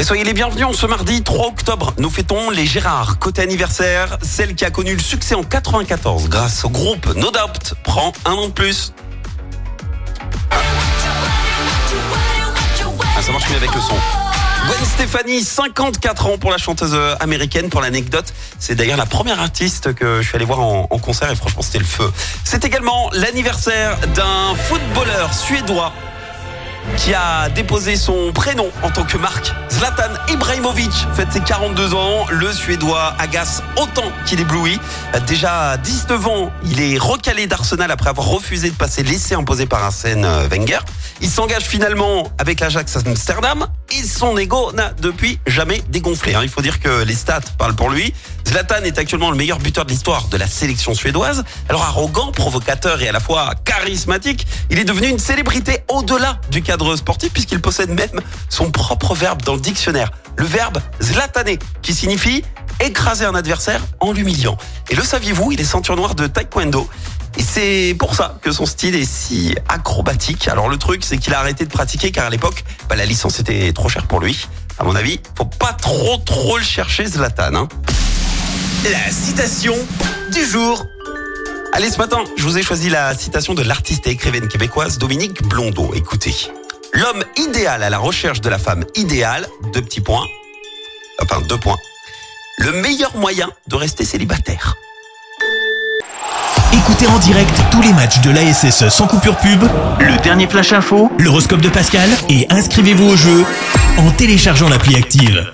Et soyez les bienvenus, ce mardi 3 octobre, nous fêtons les Gérard. Côté anniversaire, celle qui a connu le succès en 94 grâce au groupe No Doubt prend un an de plus. Ah, ça marche mieux avec le son. Gwen Stefani, 54 ans pour la chanteuse américaine. Pour l'anecdote, c'est d'ailleurs la première artiste que je suis allé voir en concert et franchement c'était le feu. C'est également l'anniversaire d'un footballeur suédois qui a déposé son prénom en tant que marque. Zlatan Ibrahimovic fête ses 42 ans. Le Suédois agace autant qu'il éblouit. Déjà à 19 ans, il est recalé d'Arsenal après avoir refusé de passer l'essai imposé par Arsène Wenger. Il s'engage finalement avec l'Ajax Amsterdam et son ego n'a depuis jamais dégonflé. Hein. Il faut dire que les stats parlent pour lui. Zlatan est actuellement le meilleur buteur de l'histoire de la sélection suédoise. Alors arrogant, provocateur et à la fois charismatique, il est devenu une célébrité au-delà du cadre sportif puisqu'il possède même son propre verbe dans le dictionnaire. Le verbe zlataner qui signifie écraser un adversaire en l'humiliant. Et le saviez-vous, il est ceinture noire de taekwondo. Et c'est pour ça que son style est si acrobatique. Alors le truc, c'est qu'il a arrêté de pratiquer car à l'époque, bah, la licence était trop chère pour lui. À mon avis, faut pas trop trop le chercher Zlatan. Hein. La citation du jour. Allez, ce matin, je vous ai choisi la citation de l'artiste et écrivaine québécoise Dominique Blondeau. Écoutez. L'homme idéal à la recherche de la femme idéale, deux petits points. Enfin, deux points. Le meilleur moyen de rester célibataire. Écoutez en direct tous les matchs de l'ASSE sans coupure pub, le dernier flash info, l'horoscope de Pascal et inscrivez-vous au jeu en téléchargeant l'appli active.